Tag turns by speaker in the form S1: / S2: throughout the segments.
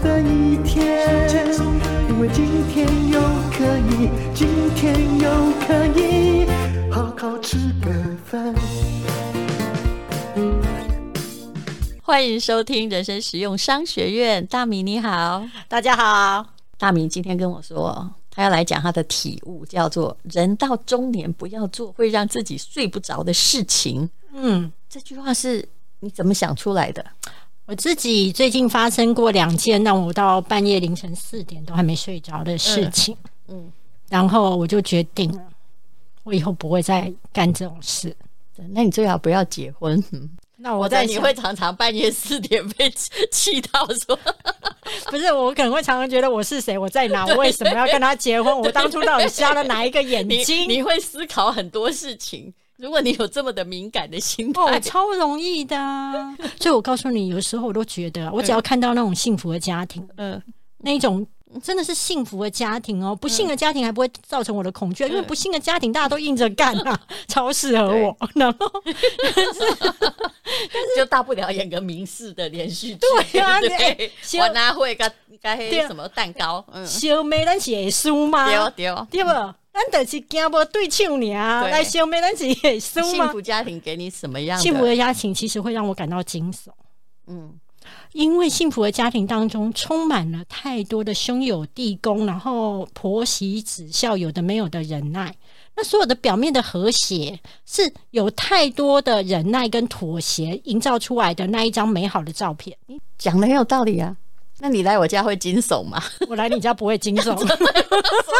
S1: 的一天，因为今天又可以，今天又可以好好吃个饭。
S2: 欢迎收听人生实用商学院，大米你好，
S3: 大家好。
S2: 大米今天跟我说，他要来讲他的体悟，叫做“人到中年不要做会让自己睡不着的事情”。嗯，这句话是你怎么想出来的？
S3: 我自己最近发生过两件让我到半夜凌晨四点都还没睡着的事情，嗯，嗯，然后我就决定了，我以后不会再干这种事。
S2: 那你最好不要结婚。嗯、
S3: 那我在
S2: 你会常常半夜四点被气到说，
S3: 不是，我可能会常常觉得我是谁，我在哪，我为什么要跟他结婚？我当初到底瞎了哪一个眼睛？
S2: 你，你会思考很多事情。如果你有这么的敏感的心态，
S3: 哦，超容易的。所以我告诉你，有时候我都觉得，我只要看到那种幸福的家庭，嗯、呃，那一种真的是幸福的家庭哦，不幸的家庭还不会造成我的恐惧，嗯、因为不幸的家庭大家都硬着干啊，嗯、超适合我。然后，但是
S2: 就大不了演个民事的连续剧，
S3: 对啊，
S2: 对，我拿会个该什么蛋糕，嗯，
S3: 小妹咱是会输吗？
S2: 对对
S3: 对不？咱就是惊无对手呢，来消灭咱自己的心嘛。
S2: 幸福家庭给你什么样？
S3: 幸福的家庭其实会让我感到惊悚。嗯，因为幸福的家庭当中充满了太多的兄友弟恭，然后婆媳子孝，有的没有的忍耐。那所有的表面的和谐，是有太多的忍耐跟妥协营造出来的那一张美好的照片。
S2: 你讲的很有道理啊。那你来我家会惊悚吗？
S3: 我来你家不会惊悚，什么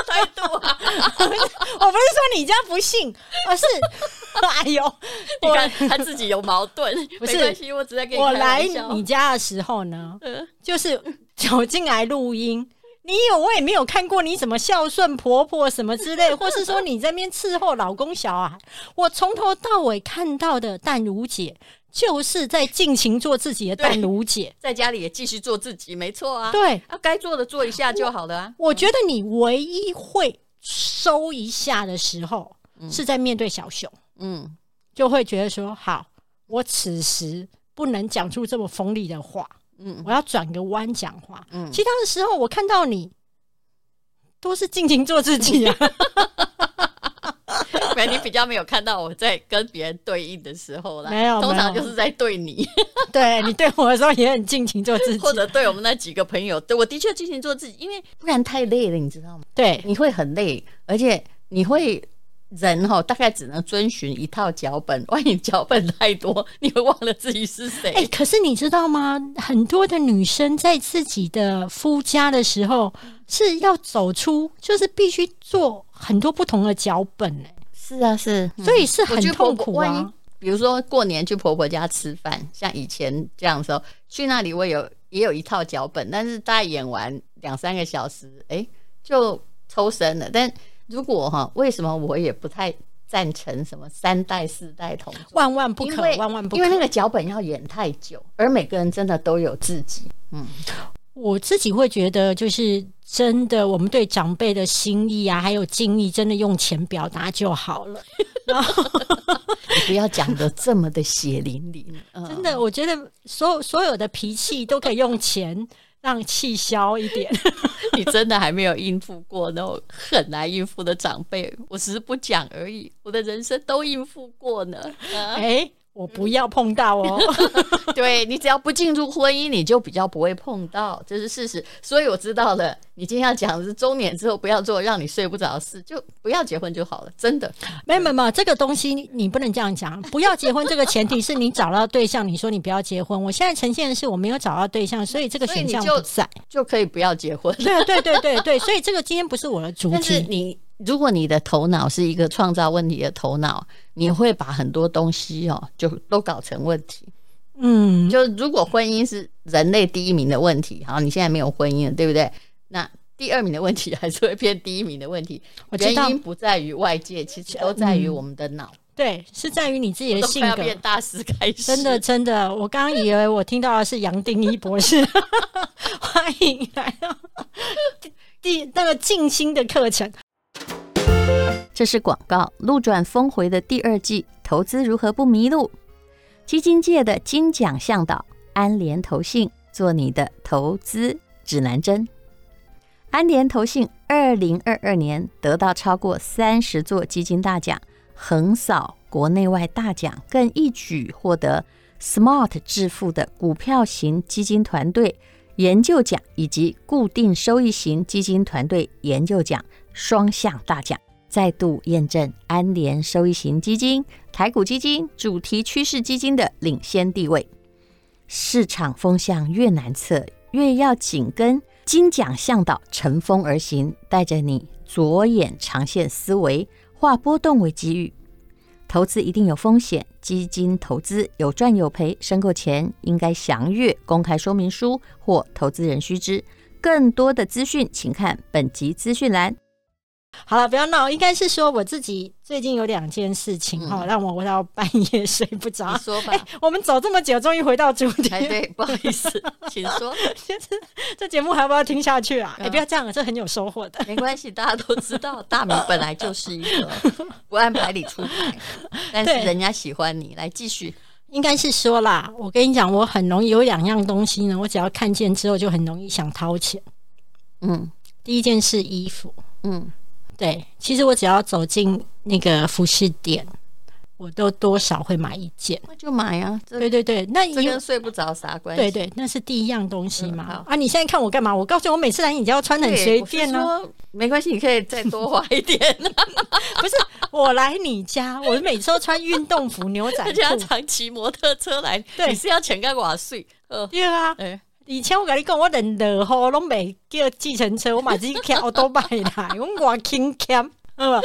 S2: 态度啊？
S3: 我不是说你家不信，而是 哎呦，
S2: 你看他自己有矛盾。不是，没关系，我只在给。
S3: 我来你家的时候呢，就是走进来录音，你有我也没有看过你怎么孝顺婆婆什么之类，或是说你在那边伺候老公小孩，我从头到尾看到的淡如姐。就是在尽情做自己的淡如姐，
S2: 在家里也继续做自己，没错啊。
S3: 对，
S2: 啊该做的做一下就好了啊。
S3: 我，我觉得你唯一会收一下的时候，嗯、是在面对小熊，嗯，就会觉得说，好，我此时不能讲出这么锋利的话，嗯，我要转个弯讲话。嗯，其他的时候我看到你都是尽情做自己啊。
S2: 你比较没有看到我在跟别人对应的时候啦，
S3: 没有，
S2: 通常就是在对你，
S3: 对你对我的时候也很尽情做自己，
S2: 或者对我们那几个朋友，对我的确尽情做自己，因为不然太累了，你知道吗？
S3: 对，
S2: 你会很累，而且你会人哈，大概只能遵循一套脚本，万一脚本太多，你会忘了自己是谁。
S3: 哎、欸，可是你知道吗？很多的女生在自己的夫家的时候是要走出，就是必须做很多不同的脚本、欸
S2: 是啊，是，
S3: 所以是很痛苦啊。
S2: 比如说过年去婆婆家吃饭，像以前这样的时候，去那里我有也有一套脚本，但是大概演完两三个小时，哎、欸，就抽身了。但如果哈，为什么我也不太赞成什么三代四代同堂，
S3: 万万不可，
S2: 为
S3: 万万不可，
S2: 因为那个脚本要演太久，而每个人真的都有自己，嗯。
S3: 我自己会觉得，就是真的，我们对长辈的心意啊，还有敬意，真的用钱表达就好了。然后
S2: 你不要讲的这么的血淋淋。
S3: 真的，我觉得所有所有的脾气都可以用钱让气消一点。
S2: 你真的还没有应付过那种很难应付的长辈，我只是不讲而已。我的人生都应付过呢。
S3: 哎。我不要碰到哦，
S2: 对，你只要不进入婚姻，你就比较不会碰到，这是事实。所以我知道了，你今天要讲的是中年之后不要做让你睡不着的事，就不要结婚就好了。真的，
S3: 没有没有没有，这个东西你不能这样讲。不要结婚这个前提是你找到对象，你说你不要结婚。我现在呈现的是我没有找到对象，所以这个选项不在，
S2: 就可以不要结婚。
S3: 对对对对对，所以这个今天不是我的主题。
S2: 但是你。如果你的头脑是一个创造问题的头脑，你会把很多东西哦，就都搞成问题。嗯，就如果婚姻是人类第一名的问题。好，你现在没有婚姻了，对不对？那第二名的问题还是会变第一名的问题。原因不在于外界，其实都在于我们的脑。嗯
S3: 对，是在于你自己的性格。
S2: 变大师开始，
S3: 真的真的，我刚刚以为我听到的是杨定一博士，欢迎来到第那个静心的课程。
S2: 这是广告，路转峰回的第二季，投资如何不迷路？基金界的金奖向导安联投信，做你的投资指南针。安联投信二零二二年得到超过三十座基金大奖。横扫国内外大奖，更一举获得 Smart 致富的股票型基金团队研究奖以及固定收益型基金团队研究奖双项大奖，再度验证安联收益型基金、台股基金、主题趋势基金的领先地位。市场风向越难测，越要紧跟金奖向导乘风而行，带着你着眼长线思维。化波动为机遇，投资一定有风险，基金投资有赚有赔，申购前应该详阅公开说明书或投资人须知。更多的资讯，请看本集资讯栏。
S3: 好了，不要闹，应该是说我自己最近有两件事情哈，嗯、让我到半夜睡不着。
S2: 你说吧、
S3: 欸，我们走这么久，终于回到主题。
S2: 对，不好意思，请说。
S3: 这节目还要不要听下去啊？哎、嗯欸，不要这样，这很有收获的。
S2: 没关系，大家都知道，大米本来就是一个不按牌理出牌，但是人家喜欢你，来继续。
S3: 应该是说啦，我跟你讲，我很容易有两样东西呢，我只要看见之后就很容易想掏钱。嗯，第一件是衣服，嗯。对，其实我只要走进那个服饰店，我都多少会买一件。
S2: 那就买啊！
S3: 对对对，那
S2: 这跟睡不着啥关系？
S3: 对对，那是第一样东西嘛。啊，你现在看我干嘛？我告诉你，我每次来你家要穿很随便呢。
S2: 没关系，你可以再多花一点。
S3: 不是，我来你家，我每次都穿运动服、牛仔裤，
S2: 常骑摩托车来。对，你是要钱干我睡？呃，
S3: 对啊。以前我跟你讲，我连落雨拢没叫计程车，我马自己开我都买来，我我轻开，嗯，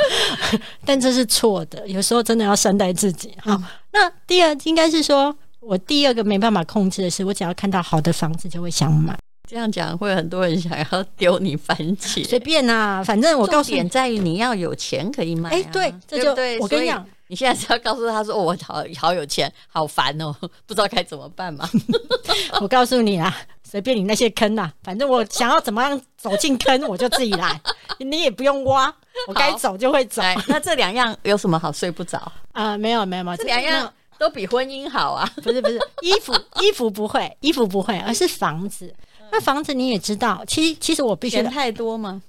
S3: 但这是错的，有时候真的要善待自己。好，那第二应该是说，我第二个没办法控制的是，我只要看到好的房子就会想买。
S2: 这样讲会很多人想要丢你番茄，
S3: 随便啊，反正我告诉你，
S2: 点在于你要有钱可以买。哎，
S3: 对，这就
S2: 对。
S3: 我跟你讲。
S2: 你现在是要告诉他说：“哦，我好好有钱，好烦哦，不知道该怎么办吗？”
S3: 我告诉你啦，随便你那些坑啊，反正我想要怎么样走进坑，我就自己来，你也不用挖，我该走就会走。
S2: 那这两样有什么好睡不着
S3: 啊、呃？没有没有没有，这两样
S2: 都比婚姻好啊？
S3: 不是不是，衣服衣服不会，衣服不会，而是房子。那房子你也知道，其实其实我必须
S2: 钱太多吗？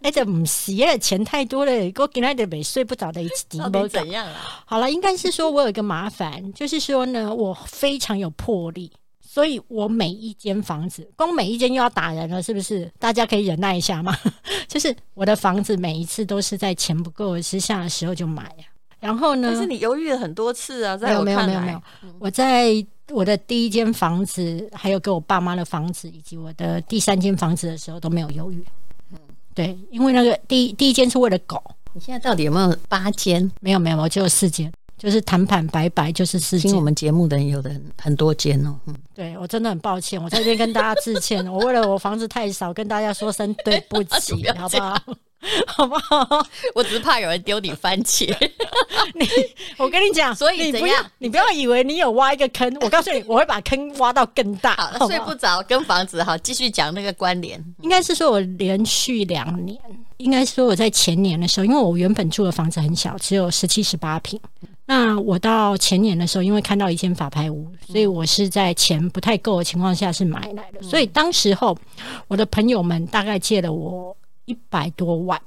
S3: 哎，这不是，钱太多了，我今天就没睡不着的一起
S2: 到底怎样啊？
S3: 好了，应该是说我有一个麻烦，就是说呢，我非常有魄力，所以我每一间房子，光每一间又要打人了，是不是？大家可以忍耐一下吗？就是我的房子每一次都是在钱不够之下的时候就买呀、啊。然后呢？
S2: 但是你犹豫了很多次啊，在我
S3: 看来没有没有没有，我在我的第一间房子，还有给我爸妈的房子，以及我的第三间房子的时候都没有犹豫。嗯，对，因为那个第一第一间是为了狗。
S2: 你现在到底有没有八间？
S3: 没有没有，我只有四间，就是坦坦白白就是四间。
S2: 听我们节目的人有的很多间哦。嗯，
S3: 对我真的很抱歉，我在这边跟大家致歉，我为了我房子太少，跟大家说声对不起，好不好？好不好？
S2: 我只是怕有人丢你番茄。
S3: 你，我跟你讲，
S2: 所以
S3: 你不要，你不要以为你有挖一个坑。我告诉你，我会把坑挖到更大。
S2: 好，睡不着，跟房子好，继续讲那个关联。
S3: 应该是说，我连续两年，应该说我在前年的时候，因为我原本住的房子很小，只有十七、十八平。那我到前年的时候，因为看到一间法拍屋，所以我是在钱不太够的情况下是买来的。所以当时候，我的朋友们大概借了我。一百多万，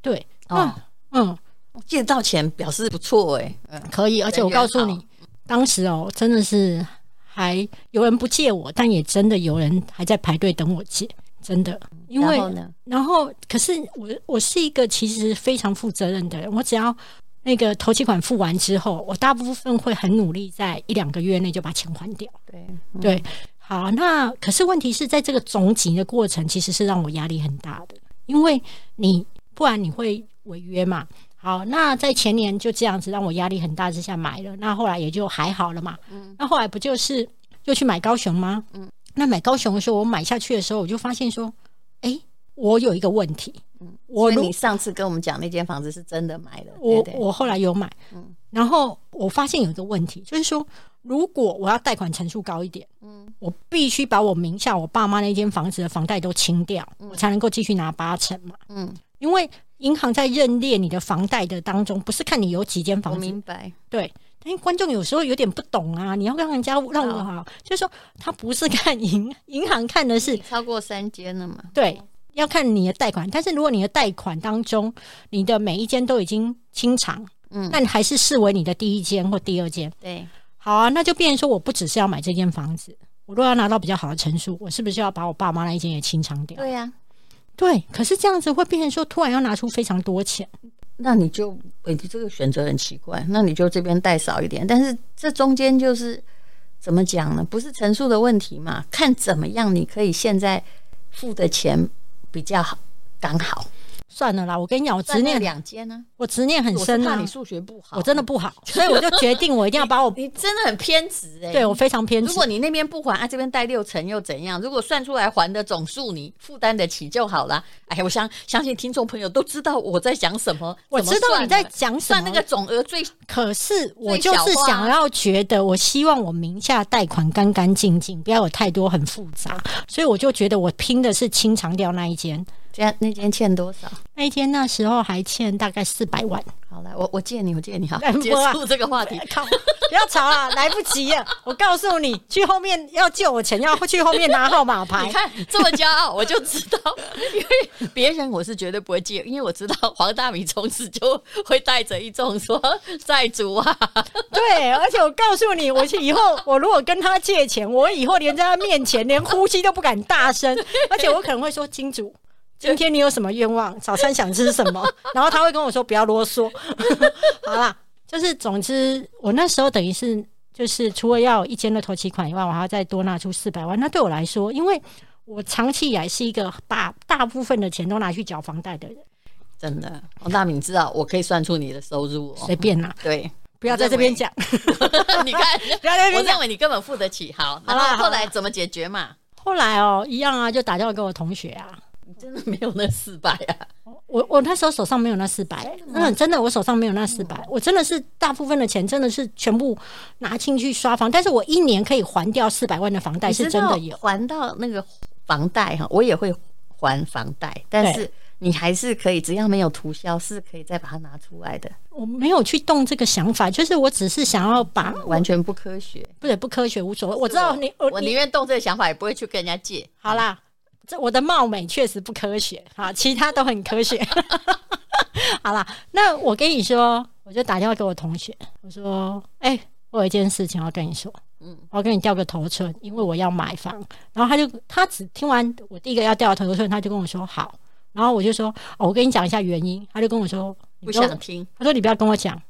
S3: 对，哦、嗯嗯，
S2: 借到钱表示不错哎，
S3: 嗯，可以，而且我告诉你，当时哦，真的是还有人不借我，但也真的有人还在排队等我借，真的，因为然后呢，然后可是我我是一个其实非常负责任的人，我只要那个头期款付完之后，我大部分会很努力，在一两个月内就把钱还掉，对、嗯、对，好，那可是问题是在这个总结的过程，其实是让我压力很大的。因为你不然你会违约嘛。好，那在前年就这样子让我压力很大之下买了，那后来也就还好了嘛。嗯，那后来不就是又去买高雄吗？嗯，那买高雄的时候，我买下去的时候，我就发现说，哎、欸，我有一个问题。
S2: 嗯，我你上次跟我们讲那间房子是真的买的，
S3: 我我后来有买，嗯，然后我发现有一个问题，就是说，如果我要贷款成数高一点，嗯，我必须把我名下我爸妈那间房子的房贷都清掉，嗯、我才能够继续拿八成嘛，嗯，因为银行在认列你的房贷的当中，不是看你有几间房子，
S2: 我明白，
S3: 对。因为观众有时候有点不懂啊，你要让人家让我好，就是说他不是看银 银行看的是
S2: 超过三间了嘛？
S3: 对，要看你的贷款。但是如果你的贷款当中，你的每一间都已经清偿，嗯，那你还是视为你的第一间或第二间。
S2: 对，
S3: 好啊，那就变成说，我不只是要买这间房子，我如果要拿到比较好的成数，我是不是要把我爸妈那一间也清偿掉？
S2: 对呀、啊，
S3: 对。可是这样子会变成说，突然要拿出非常多钱。
S2: 那你就，你这个选择很奇怪。那你就这边贷少一点，但是这中间就是怎么讲呢？不是陈述的问题嘛？看怎么样，你可以现在付的钱比较好，刚好。
S3: 算了啦，我跟你讲，我执念
S2: 两间呢，
S3: 我执念很深啊。
S2: 你数学不好，
S3: 我真的不好，所以我就决定我一定要把我。
S2: 你真的很偏执哎、欸，
S3: 对我非常偏执。
S2: 如果你那边不还，啊这边贷六成又怎样？如果算出来还的总数你负担得起就好了。哎，我相相信听众朋友都知道我在讲什么，
S3: 我知道你在讲什么。
S2: 算那个总额最，
S3: 可是我就是想要觉得，我希望我名下贷款干干净净，不要有太多很复杂，所以我就觉得我拼的是清偿掉那一间。
S2: 家那天欠多少？
S3: 那一天那时候还欠大概四百万。
S2: 好来，我我借你，我借你，好，结束这个话题。
S3: 靠，不要吵了，来不及了。我告诉你，去后面要借我钱，要去后面拿号码牌。
S2: 你看这么骄傲，我就知道，因为别人我是绝对不会借，因为我知道黄大米从此就会带着一种说债主啊。
S3: 对，而且我告诉你，我以后我如果跟他借钱，我以后连在他面前连呼吸都不敢大声，而且我可能会说金主。今天你有什么愿望？早餐想吃什么？然后他会跟我说不要啰嗦。好啦，就是总之，我那时候等于是就是除了要一间的头期款以外，我还要再多拿出四百万。那对我来说，因为我长期以来是一个把大部分的钱都拿去缴房贷的人。
S2: 真的，王大明知道我可以算出你的收入哦，
S3: 随便拿。
S2: 对，
S3: 不要在这边讲。
S2: 你看，不要在这边讲。我认为你根本付得起。好，好了，后来怎么解决嘛？
S3: 后来哦，一样啊，就打电话给我同学啊。
S2: 真的没有那四百啊！
S3: 我我那时候手上没有那四百，嗯，真的我手上没有那四百，我真的是大部分的钱真的是全部拿进去刷房，但是我一年可以还掉四百万的房贷，是真的有
S2: 还到那个房贷哈，我也会还房贷，但是你还是可以，只要没有涂销，是可以再把它拿出来的。
S3: 我没有去动这个想法，就是我只是想要把
S2: 完全不科学，
S3: 不对，不科学无所谓。我知道你，
S2: 我宁愿动这个想法，也不会去跟人家借。
S3: 好啦。这我的貌美确实不科学，好，其他都很科学。好啦，那我跟你说，我就打电话给我同学，我说：“哎、欸，我有一件事情要跟你说，嗯，我要跟你调个头寸，因为我要买房。”然后他就他只听完我第一个要调头寸，他就跟我说：“好。”然后我就说：“哦，我跟你讲一下原因。”他就跟我说：“
S2: 不想听。”
S3: 他说：“你不要跟我讲，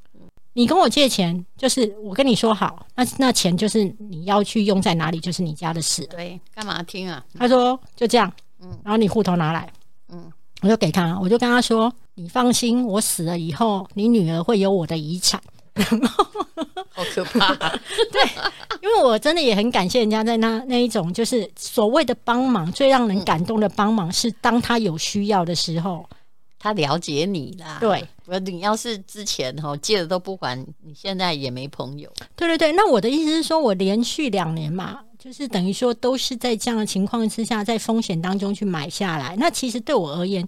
S3: 你跟我借钱，就是我跟你说好，那那钱就是你要去用在哪里，就是你家的事。”
S2: 对，干嘛听啊？
S3: 他说：“就这样。”嗯，然后你户头拿来，嗯，我就给他，我就跟他说：“你放心，我死了以后，你女儿会有我的遗产。”
S2: 好可怕！
S3: 对，因为我真的也很感谢人家在那那一种，就是所谓的帮忙，最让人感动的帮忙，是当他有需要的时候，
S2: 他了解你啦。
S3: 对，
S2: 你要是之前哈借的都不还，你现在也没朋友。
S3: 对对对，那我的意思是说，我连续两年嘛。就是等于说，都是在这样的情况之下，在风险当中去买下来。那其实对我而言，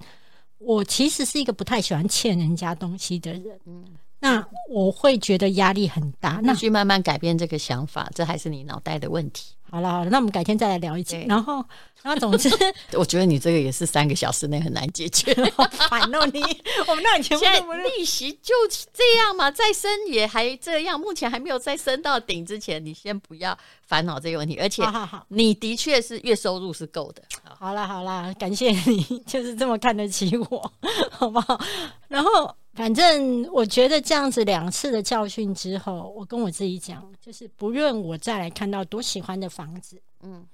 S3: 我其实是一个不太喜欢欠人家东西的人。嗯，那我会觉得压力很大。那
S2: 去慢慢改变这个想法，这还是你脑袋的问题。
S3: 好了好了，那我们改天再来聊一集。然后，然后总之，
S2: 我觉得你这个也是三个小时内很难解决。
S3: 好烦哦，你 我们那以前
S2: 现在利息就这样嘛，再升也还这样，目前还没有再升到顶之前，你先不要烦恼这个问题。而且，你的确是月收入是够的。
S3: 好了好啦，感谢你，就是这么看得起我，好不好？然后。反正我觉得这样子两次的教训之后，我跟我自己讲，就是不论我再来看到多喜欢的房子，嗯，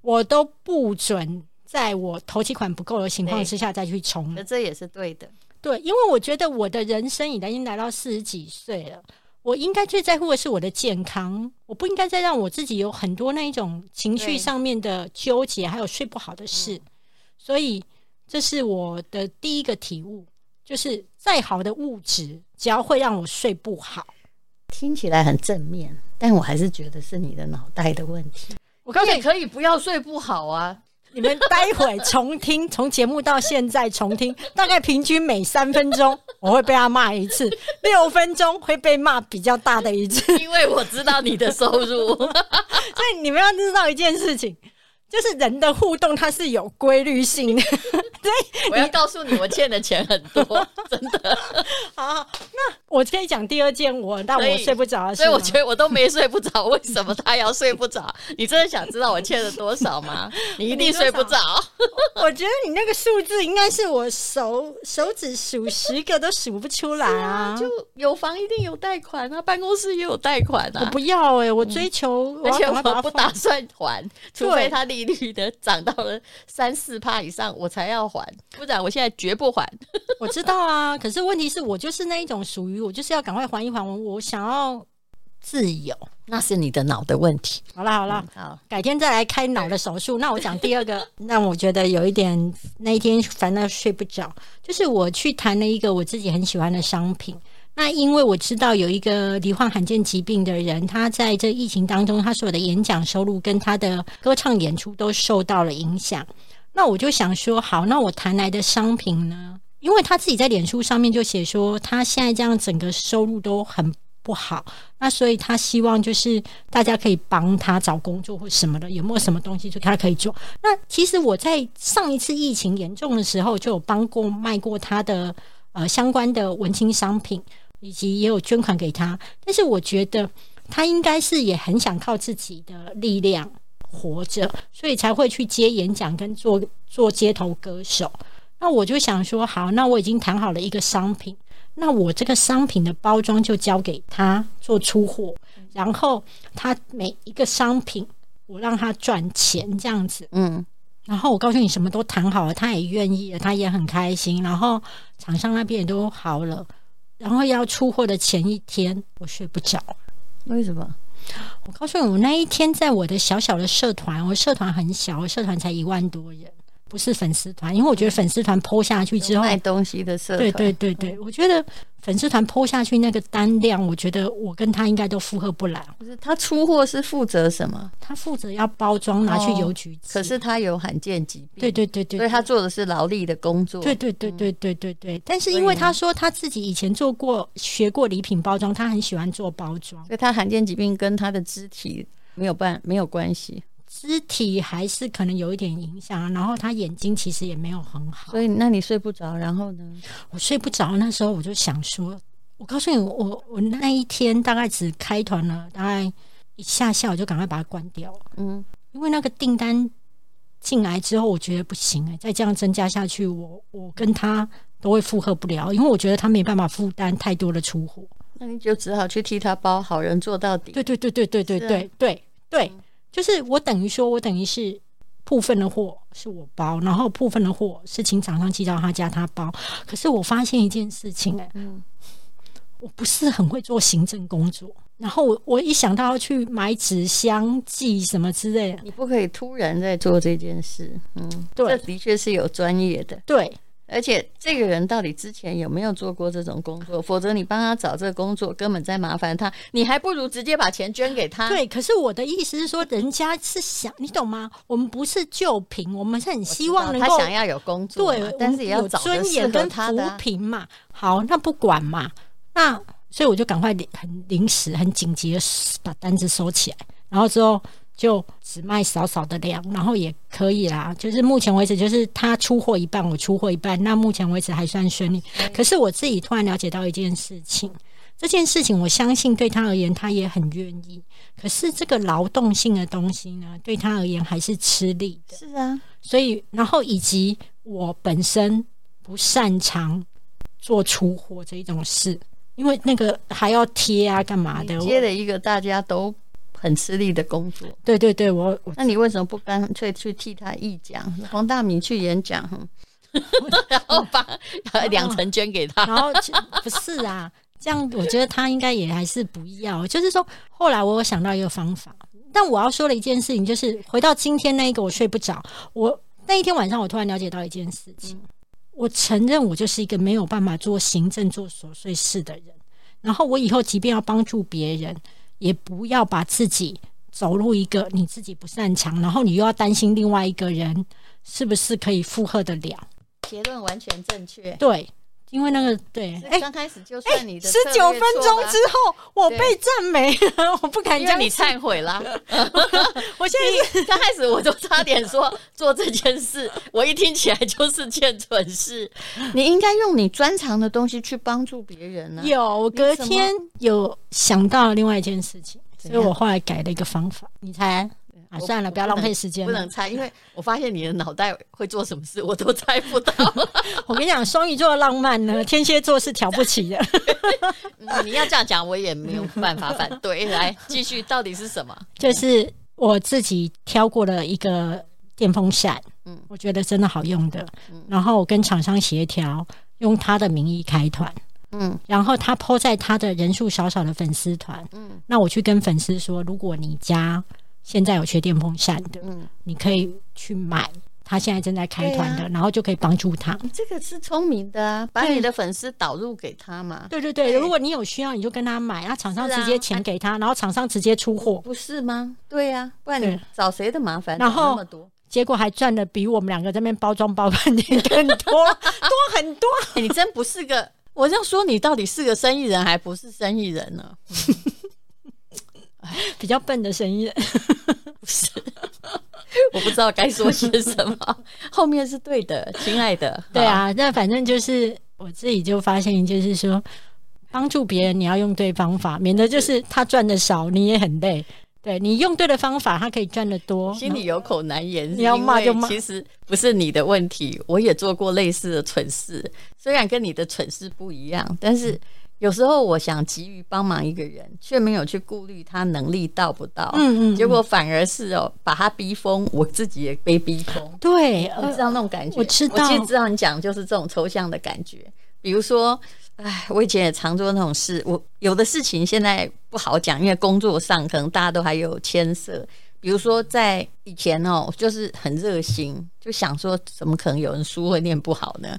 S3: 我都不准在我头期款不够的情况之下再去冲。
S2: 那这也是对的，
S3: 对，因为我觉得我的人生已经来到四十几岁了。我应该最在乎的是我的健康，我不应该再让我自己有很多那一种情绪上面的纠结，还有睡不好的事。嗯、所以，这是我的第一个体悟，就是再好的物质，只要会让我睡不好，
S2: 听起来很正面，但我还是觉得是你的脑袋的问题。我告诉你，可以不要睡不好啊。
S3: 你们待会重听，从节目到现在重听，大概平均每三分钟 我会被他骂一次，六分钟会被骂比较大的一次。
S2: 因为我知道你的收入，所
S3: 以你们要知道一件事情。就是人的互动，它是有规律性的。对，
S2: 我要告诉你，我欠的钱很多，真的。
S3: 好，那我可以讲第二件我但我睡不着。
S2: 所以我觉得我都没睡不着，为什么他要睡不着？你真的想知道我欠了多少吗？你一定睡不着。
S3: 我觉得你那个数字应该是我手手指数十个都数不出来啊！
S2: 就有房一定有贷款啊，办公室也有贷款啊。
S3: 我不要哎、欸，我追求，
S2: 嗯、而且我不打算还，除非他利率的涨到了三四趴以上，我才要还，不然我现在绝不还。
S3: 我知道啊，可是问题是我就是那一种属于我就是要赶快还一还，我我想要自由，
S2: 那是你的脑的问题。
S3: 好了好了，好，改天再来开脑的手术。那我讲第二个，让我觉得有一点那一天烦到睡不着，就是我去谈了一个我自己很喜欢的商品。那因为我知道有一个罹患罕见疾病的人，他在这疫情当中，他所有的演讲收入跟他的歌唱演出都受到了影响。那我就想说，好，那我谈来的商品呢？因为他自己在脸书上面就写说，他现在这样整个收入都很不好，那所以他希望就是大家可以帮他找工作或什么的，有没有什么东西就他可以做？那其实我在上一次疫情严重的时候，就有帮过卖过他的呃相关的文青商品。以及也有捐款给他，但是我觉得他应该是也很想靠自己的力量活着，所以才会去接演讲跟做做街头歌手。那我就想说，好，那我已经谈好了一个商品，那我这个商品的包装就交给他做出货，然后他每一个商品我让他赚钱这样子，嗯，然后我告诉你什么都谈好了，他也愿意了，他也很开心，然后厂商那边也都好了。然后要出货的前一天，我睡不着。
S2: 为什么？
S3: 我告诉你，我那一天在我的小小的社团，我社团很小，我社团才一万多人。不是粉丝团，因为我觉得粉丝团 po 下去之后
S2: 卖东西的社团，
S3: 对对对对，我觉得粉丝团 po 下去那个单量，我觉得我跟他应该都负荷不来。
S2: 不是他出货是负责什么？
S3: 他负责要包装拿去邮局，
S2: 可是他有罕见疾病，
S3: 对对对对，
S2: 所以他做的是劳力的工作。
S3: 对对对对对对对。但是因为他说他自己以前做过学过礼品包装，他很喜欢做包装，
S2: 所以他罕见疾病跟他的肢体没有办没有关系。
S3: 肢体还是可能有一点影响，然后他眼睛其实也没有很好，
S2: 所以那你睡不着，然后呢？
S3: 我睡不着，那时候我就想说，我告诉你，我我那一天大概只开团了，大概一下下我就赶快把它关掉，嗯，因为那个订单进来之后，我觉得不行哎、欸，再这样增加下去，我我跟他都会负荷不了，因为我觉得他没办法负担太多的出货，
S2: 那你就只好去替他包，好人做到底。
S3: 对对对对对对对对对。对嗯就是我等于说，我等于是部分的货是我包，然后部分的货是请厂商寄到他家他包。可是我发现一件事情，哎，嗯，我不是很会做行政工作。然后我我一想到要去买纸箱寄什么之类的，
S2: 你不可以突然在做这件事。嗯，对，这的确是有专业的。
S3: 对。
S2: 而且这个人到底之前有没有做过这种工作？否则你帮他找这个工作，根本在麻烦他。你还不如直接把钱捐给他。
S3: 对，可是我的意思是说，人家是想你懂吗？我们不是救贫，我们是很希望能够
S2: 他想要有工作，
S3: 对，
S2: 但是也要找
S3: 尊严跟扶贫嘛。好，那不管嘛，那所以我就赶快很临时、很紧急的把单子收起来，然后之后。就只卖少少的量，然后也可以啦。就是目前为止，就是他出货一半，我出货一半。那目前为止还算顺利。可是我自己突然了解到一件事情，这件事情我相信对他而言，他也很愿意。可是这个劳动性的东西呢，对他而言还是吃力的。
S2: 是啊，
S3: 所以然后以及我本身不擅长做出货这一种事，因为那个还要贴啊，干嘛的？
S2: 接了一个大家都。很吃力的工作，
S3: 对对对，我，我
S2: 那你为什么不干脆去替他议讲？黄大明去演讲，然后把 两成捐给他，
S3: 然后不是啊，这样我觉得他应该也还是不要。就是说，后来我有想到一个方法，但我要说的一件事情就是，回到今天那一个我睡不着，我那一天晚上我突然了解到一件事情，我承认我就是一个没有办法做行政、做琐碎事的人。然后我以后即便要帮助别人，也不要把自己走入一个你自己不擅长，然后你又要担心另外一个人是不是可以负荷得了。
S2: 结论完全正确。
S3: 对。因为那个对，
S2: 哎，刚开始就算你的
S3: 十九分钟之后，我被赞美了，我不敢，
S2: 因为你忏悔了。
S3: 我现在
S2: 刚开始我就差点说 做这件事，我一听起来就是件蠢事。你应该用你专长的东西去帮助别人呢。
S3: 有，我隔天有想到另外一件事情，所以我后来改了一个方法。你猜？啊，算了，不要浪费时间，
S2: 不能猜，因为我发现你的脑袋会做什么事，我都猜不到。
S3: 我跟你讲，双鱼座的浪漫呢，天蝎座是挑不起的。
S2: 嗯、你要这样讲，我也没有办法反对。来，继续，到底是什么？
S3: 就是我自己挑过了一个电风扇，嗯，我觉得真的好用的。嗯、然后我跟厂商协调，用他的名义开团，嗯，然后他 po 在他的人数少少的粉丝团，嗯，那我去跟粉丝说，如果你家。现在有缺电风扇的，嗯，你可以去买。他现在正在开团的，然后就可以帮助他。
S2: 这个是聪明的啊，把你的粉丝导入给他嘛。
S3: 对对对，如果你有需要，你就跟他买，那厂商直接钱给他，然后厂商直接出货，
S2: 不是吗？对呀，不然你找谁的麻烦？
S3: 然后结果还赚的比我们两个这边包装包半天更多，多很多。
S2: 你真不是个，我要说你到底是个生意人还不是生意人呢？
S3: 比较笨的生意人，
S2: 不是，我不知道该说些什么。后面是对的，亲爱的。
S3: 对啊，那反正就是我自己就发现，就是说帮助别人，你要用对方法，免得就是他赚的少，你也很累。对，你用对的方法，他可以赚得多。
S2: 心里有口难言，
S3: 你要骂就骂。
S2: 其实不是你的问题，我也做过类似的蠢事，虽然跟你的蠢事不一样，但是。有时候我想急于帮忙一个人，却没有去顾虑他能力到不到，嗯嗯，结果反而是哦把他逼疯，我自己也被逼疯。
S3: 对，
S2: 我知道那种感觉？
S3: 我知道，
S2: 我其实知道你讲就是这种抽象的感觉。比如说，哎，我以前也常做那种事，我有的事情现在不好讲，因为工作上可能大家都还有牵涉。比如说在以前哦，就是很热心，就想说怎么可能有人书会念不好呢？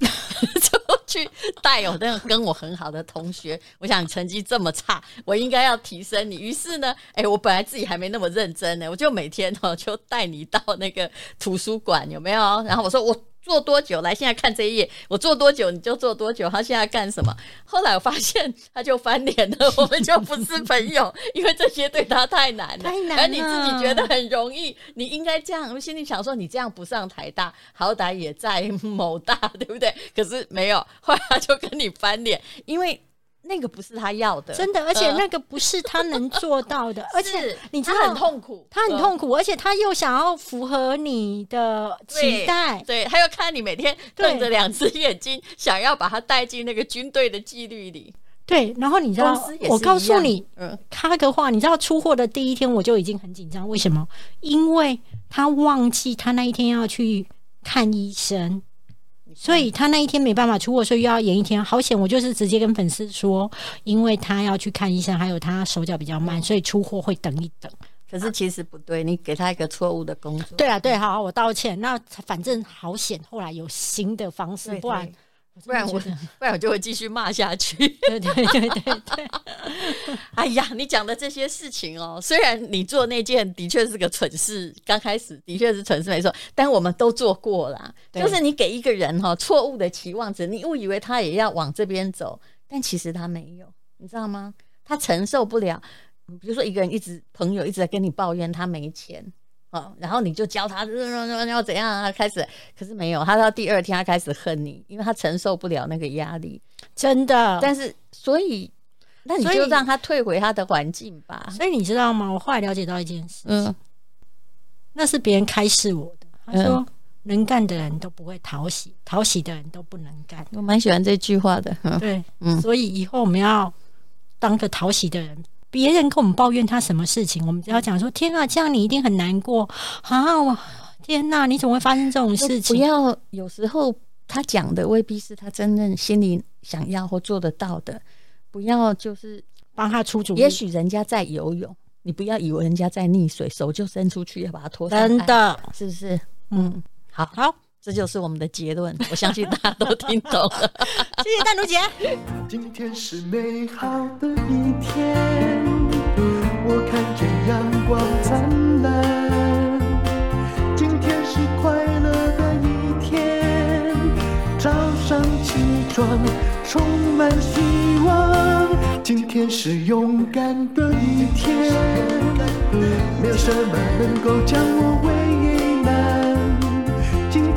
S2: 去带有那个跟我很好的同学，我想成绩这么差，我应该要提升你。于是呢，哎，我本来自己还没那么认真呢，我就每天哦就带你到那个图书馆，有没有？然后我说我。做多久？来，现在看这一页。我做多久，你就做多久。他现在干什么？后来我发现，他就翻脸了。我们就不是朋友，因为这些对他太难了。太难了。而你自己觉得很容易，你应该这样。我心里想说，你这样不上台大，好歹也在某大，对不对？可是没有，后来他就跟你翻脸，因为。那个不是他要的，
S3: 真的，而且那个不是他能做到的，而且你知道
S2: 他很痛苦，
S3: 他很痛苦，而且他又想要符合你的期待，
S2: 对，他又看你每天瞪着两只眼睛，想要把他带进那个军队的纪律里，
S3: 对，然后你知道，我告诉你，他的话，你知道出货的第一天我就已经很紧张，为什么？因为他忘记他那一天要去看医生。所以他那一天没办法出货，所以又要延一天。好险，我就是直接跟粉丝说，因为他要去看医生，还有他手脚比较慢，所以出货会等一等。
S2: 可是其实不对，你给他一个错误的工作。
S3: 对啊，对，好，我道歉。那反正好险，后来有新的方式，不然。
S2: 不然我，不然我就会继续骂下去。
S3: 对对对对对。
S2: 哎呀，你讲的这些事情哦，虽然你做那件的确是个蠢事，刚开始的确是蠢事没错，但我们都做过啦。就是你给一个人哈错误的期望值，你误以为他也要往这边走，但其实他没有，你知道吗？他承受不了。比如说一个人一直朋友一直在跟你抱怨他没钱。哦，然后你就教他要怎样啊？开始，可是没有，他到第二天他开始恨你，因为他承受不了那个压力，
S3: 真的。
S2: 但是，所以，那你就让他退回他的环境吧。
S3: 所以，你知道吗？我后来了解到一件事情，嗯，那是别人开示我的。他说，嗯、能干的人都不会讨喜，讨喜的人都不能干。
S2: 我蛮喜欢这句话的。嗯、
S3: 对，嗯，所以以后我们要当个讨喜的人。别人跟我们抱怨他什么事情，我们只要讲说：“天啊，这样你一定很难过啊！我天哪，你怎么会发生这种事情？”
S2: 不要，有时候他讲的未必是他真正心里想要或做得到的。不要就是
S3: 帮他出主意。
S2: 也许人家在游泳，你不要以为人家在溺水，手就伸出去要把他拖上来。
S3: 真的，
S2: 是不是？嗯，好好，这就是我们的结论。我相信大家都听懂了。谢谢淡如姐。
S1: 今天是美好的一天，我看见阳光灿烂。今天是快乐的一天，早上起床充满希望。今天是勇敢的一天，没有什么能够将我为。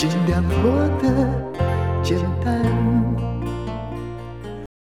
S1: 尽量活得简单。